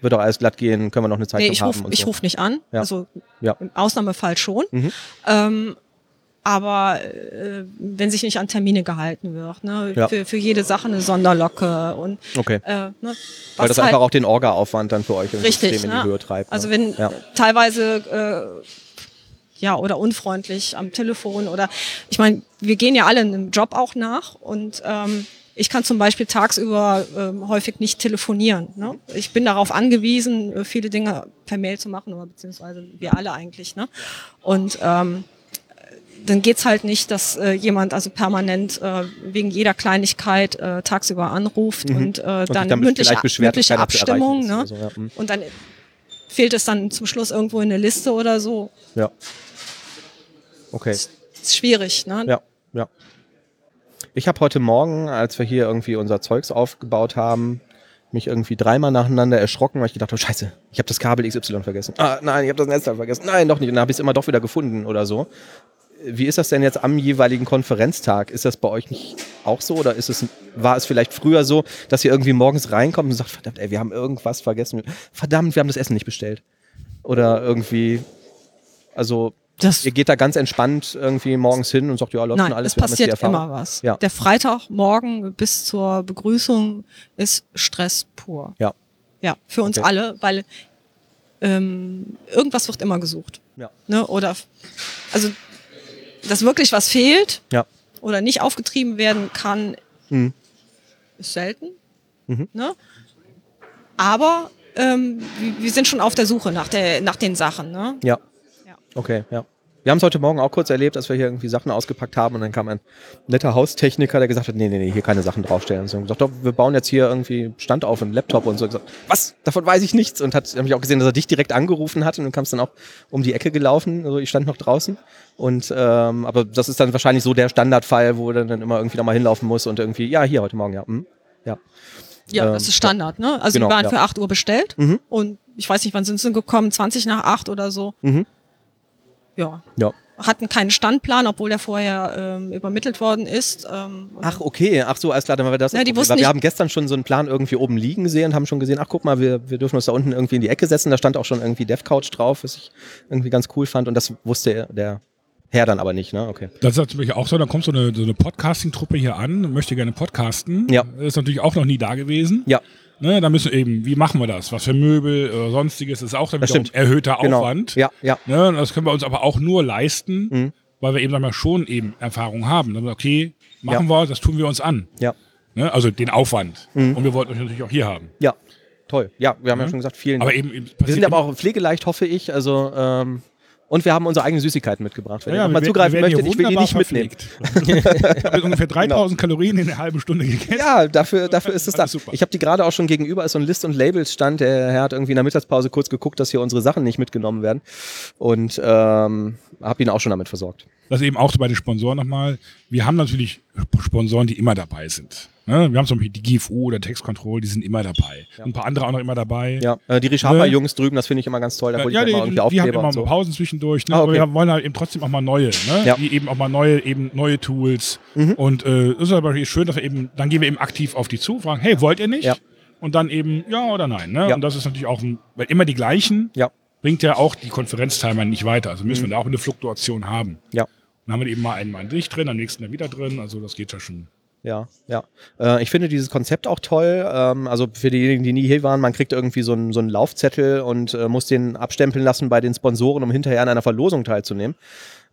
wird doch alles glatt gehen, können wir noch eine Zeit Nee, ich haben rufe und ich so. ruf nicht an. Ja. Also Ja. im Ausnahmefall schon. Mhm. Ähm, aber äh, wenn sich nicht an Termine gehalten wird, ne? Ja. für, für jede Sache eine Sonderlocke und Okay. äh, ne? Weil das halt- einfach auch den Orga-Aufwand dann für euch im Richtig, System in die ne? Höhe treibt. Also ne? wenn ja. teilweise äh, ja oder unfreundlich am Telefon oder ich meine, wir gehen ja alle einem Job auch nach und ähm, ich kann zum Beispiel tagsüber ähm, häufig nicht telefonieren. Ne? Ich bin darauf angewiesen, äh, viele Dinge per Mail zu machen oder beziehungsweise wir alle eigentlich. Ne? Und ähm, dann geht's halt nicht, dass äh, jemand also permanent äh, wegen jeder Kleinigkeit äh, tagsüber anruft und, äh, sich dann mündliche, mündliche Abstimmung. Ne? oder so, ja. Mhm. Und dann fehlt es dann zum Schluss irgendwo in der Liste oder so. ja. Okay. Ist schwierig, ne? Ja, ja. Ich habe heute Morgen, als wir hier irgendwie unser Zeugs aufgebaut haben, mich irgendwie dreimal nacheinander erschrocken, weil ich gedacht habe, scheiße, ich habe das Kabel XY vergessen. Ah, nein, ich habe das Netzteil vergessen. Nein, doch nicht. Und dann habe ich es immer doch wieder gefunden oder so. Wie ist das denn jetzt am jeweiligen Konferenztag? Ist das bei euch nicht auch so oder ist es, war es vielleicht früher so, dass ihr irgendwie morgens reinkommt und sagt, verdammt, ey, wir haben irgendwas vergessen. Verdammt, wir haben das Essen nicht bestellt. Oder irgendwie, also Das, ihr geht da ganz entspannt irgendwie morgens hin und sagt, ja, läuft nein, schon alles. es passiert immer was. Ja. Der Freitagmorgen bis zur Begrüßung ist Stress pur. Ja. Ja, für uns Okay. alle, weil ähm, irgendwas wird immer gesucht. Ja. Ne? Oder also, dass wirklich was fehlt Ja. oder nicht aufgetrieben werden kann, Mhm. ist selten. Mhm. Ne? Aber ähm, wir- sind schon auf der Suche nach, der, nach den Sachen. Ne? Ja. Ja. Okay, ja. Wir haben es heute Morgen auch kurz erlebt, als wir hier irgendwie Sachen ausgepackt haben und dann kam ein netter Haustechniker, der gesagt hat, nee, nee, nee, hier keine Sachen draufstellen. Und so gesagt, doch, wir bauen jetzt hier irgendwie Stand auf, einen Laptop und so. gesagt, was? Davon weiß ich nichts. Und hat habe ich auch gesehen, dass er dich direkt angerufen hat und du kamst dann auch um die Ecke gelaufen. Also ich stand noch draußen. Und ähm, aber das ist dann wahrscheinlich so der Standardfall, wo dann, dann immer irgendwie nochmal hinlaufen muss und irgendwie, ja, hier heute Morgen, ja. Hm, ja. Ja, Ähm, das ist Standard. Ne? Also genau, wir waren ja. für 8 Uhr bestellt Mhm. und ich weiß nicht, wann sind sie gekommen, 20 nach 8 oder so. Mhm. Ja. Ja. hatten keinen Standplan, obwohl der vorher ähm, übermittelt worden ist. Ähm, Ach, okay. Ach so, alles klar, dann war das. Ja, die wussten wir haben gestern schon so einen Plan irgendwie oben liegen gesehen und haben schon gesehen, ach guck mal, wir, wir dürfen uns da unten irgendwie in die Ecke setzen. Da stand auch schon irgendwie DevCouch drauf, was ich irgendwie ganz cool fand. Und das wusste er- der Herr dann aber nicht, ne? Okay. Das ist natürlich auch so, da kommt so eine, so eine Podcasting-Truppe hier an, möchte gerne podcasten. Ja. Das ist natürlich auch noch nie da gewesen. Ja, Ne, da müssen wir eben, wie machen wir das? Was für Möbel oder sonstiges ist auch dann erhöhter genau. Aufwand. Ja, ja. Ne, das können wir uns aber auch nur leisten, Mhm. weil wir eben sagen wir, schon eben Erfahrung haben. Dann sagen wir, okay, machen Ja. wir, das tun wir uns an. Ja, Ne, also den Aufwand. Mhm. Und wir wollten euch natürlich auch hier haben. ja. Toll. Ja, wir haben ja schon gesagt, vielen Aber Dank. eben, eben Wir sind aber auch pflegeleicht, hoffe ich. Also, ähm, und wir haben unsere eigenen Süßigkeiten mitgebracht. Wenn ihr noch mal zugreifen möchtet, ich will die nicht mitnehmen. (laughs) ich habe ungefähr 3000 Kalorien in einer halben Stunde gegessen. Ja, dafür, dafür ist es da. Super. Ich habe die gerade auch schon gegenüber, ist so ein List- und Labels-Stand. Der Herr hat irgendwie in der Mittagspause kurz geguckt, dass hier unsere Sachen nicht mitgenommen werden. Und ähm, habe ihn auch schon damit versorgt. Das eben auch bei den Sponsoren nochmal. Wir haben natürlich Sponsoren, die immer dabei sind. Ne? Wir haben zum Beispiel die GFU oder Text Control, die sind immer dabei. Ja. Ein paar andere auch noch immer dabei. Ja, äh, die Richapa-Jungs drüben, das finde ich immer ganz toll. Da ja, mir die, immer irgendwie die haben immer so. mal Pausen zwischendurch, ne? Ah, aber okay. wir wollen halt eben trotzdem auch mal neue, ne? Ja. die eben auch mal neue, eben neue Tools. Mhm. Und äh, das ist aber schön, dass wir eben, dann gehen wir eben aktiv auf die zu, fragen, hey, wollt ihr nicht? Ja. Und dann eben ja oder nein. Ne? Ja. Und das ist natürlich auch, ein, weil immer die gleichen Ja, bringt ja auch die Konferenzteilnehmer nicht weiter. Also Mhm. müssen wir da auch eine Fluktuation haben. ja. Dann haben wir eben mal einen Mal nicht drin, am nächsten dann wieder drin. Also das geht ja schon. Ja, ja. Äh, ich finde dieses Konzept auch toll. Ähm, also für diejenigen, die nie hier waren, man kriegt irgendwie so einen, so einen Laufzettel und äh, muss den abstempeln lassen bei den Sponsoren, um hinterher an einer Verlosung teilzunehmen.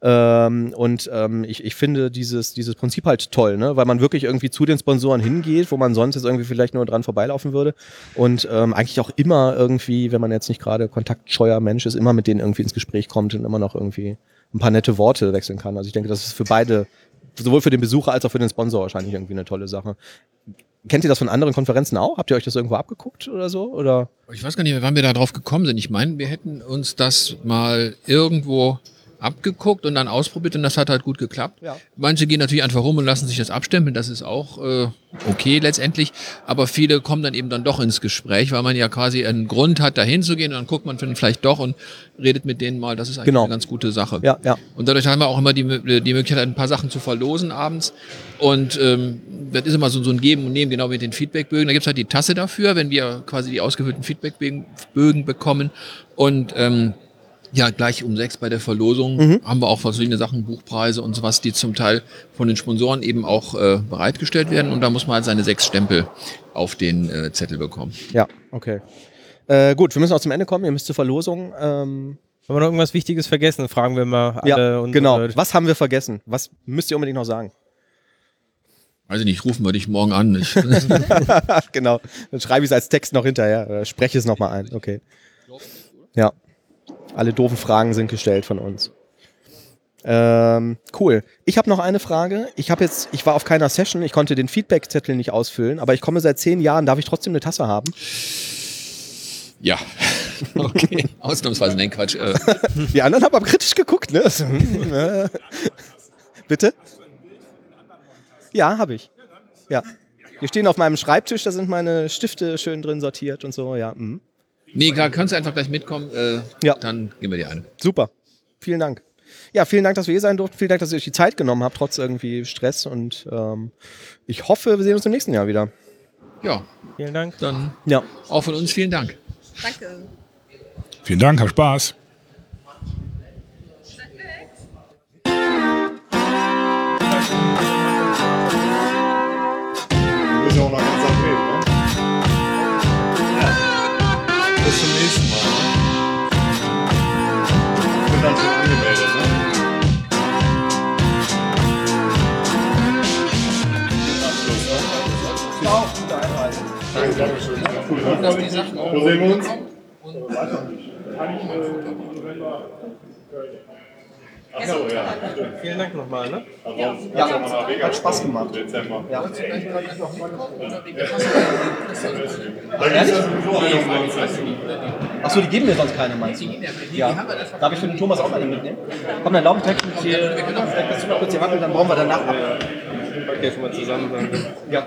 Ähm, und ähm, ich, ich finde dieses, dieses Prinzip halt toll, ne? weil man wirklich irgendwie zu den Sponsoren hingeht, wo man sonst jetzt irgendwie vielleicht nur dran vorbeilaufen würde. Und ähm, eigentlich auch immer irgendwie, wenn man jetzt nicht gerade kontaktscheuer Mensch ist, immer mit denen irgendwie ins Gespräch kommt und immer noch irgendwie ein paar nette Worte wechseln kann. Also ich denke, das ist für beide, sowohl für den Besucher als auch für den Sponsor wahrscheinlich irgendwie eine tolle Sache. Kennt ihr das von anderen Konferenzen auch? Habt ihr euch das irgendwo abgeguckt oder so? Oder? Ich weiß gar nicht, wann wir da drauf gekommen sind. Ich meine, wir hätten uns das mal irgendwo abgeguckt und dann ausprobiert und das hat halt gut geklappt. Ja. Manche gehen natürlich einfach rum und lassen sich das abstempeln, das ist auch äh, okay letztendlich, aber viele kommen dann eben dann doch ins Gespräch, weil man ja quasi einen Grund hat, da hinzugehen und dann guckt man vielleicht doch und redet mit denen mal, das ist eigentlich Genau. eine ganz gute Sache. Ja, ja. Und dadurch haben wir auch immer die, Mö- die Möglichkeit, ein paar Sachen zu verlosen abends. Und ähm, das ist immer so, so ein Geben und Nehmen, genau wie mit den Feedbackbögen. Da gibt's halt die Tasse dafür, wenn wir quasi die ausgefüllten Feedbackbögen Bögen bekommen. Und ähm, ja, gleich um sechs bei der Verlosung Mhm. haben wir auch verschiedene Sachen, Buchpreise und sowas, die zum Teil von den Sponsoren eben auch äh, bereitgestellt werden. Und da muss man halt seine sechs Stempel auf den äh, Zettel bekommen. Ja, okay. Äh, gut, wir müssen auch zum Ende kommen. Ihr müsst zur Verlosung. Ähm, Haben wir noch irgendwas Wichtiges vergessen? Fragen wir mal alle. ja, genau. Was haben wir vergessen? Was müsst ihr unbedingt noch sagen? Weiß ich nicht, rufen wir dich morgen an. Ich, (laughs) genau. Dann schreibe ich es als Text noch hinterher. Oder spreche es nochmal ein. Okay. Ja. Alle doofen Fragen sind gestellt von uns. Ähm, cool. Ich habe noch eine Frage. Ich habe jetzt, ich war auf keiner Session, ich konnte den Feedback-Zettel nicht ausfüllen, aber ich komme seit zehn Jahren, darf ich trotzdem eine Tasse haben? ja. (laughs) Okay. Ausnahmsweise, nein, Quatsch. Äh, Die anderen haben aber kritisch geguckt, ne? (laughs) Bitte? Ja, habe ich. Ja. Die stehen auf meinem Schreibtisch, da sind meine Stifte schön drin sortiert und so, ja. Mhm. Nee, klar, kannst du einfach gleich mitkommen. Äh, Ja. Dann geben wir dir eine. Super. Vielen Dank. Ja, vielen Dank, dass wir hier sein durften. Vielen Dank, dass ihr euch die Zeit genommen habt, trotz irgendwie Stress. Und ähm, ich hoffe, wir sehen uns im nächsten Jahr wieder. Ja, Vielen Dank. dann Ja. auch von uns vielen Dank. Danke. Vielen Dank, hab Spaß. Du Bis zum nächsten Mal, ne? Ich bin dann schon angemeldet, ne? Ne? Ciao, gute Einreise. Danke, Dankeschön. Cool, ne? Wo sehen wir uns? Ach so, ja. stimmt. Vielen Dank nochmal. Ne? Ja, ja. Hat Spaß gemacht. Dezember. Ja. Achso, die geben mir sonst keine, meinst du? Ja. Darf ich für den Thomas auch eine mitnehmen? Komm, dann laufe ich direkt mit dir. Kurz hier wackeln, dann brauchen wir danach ab. Okay, schon mal zusammen. Ja.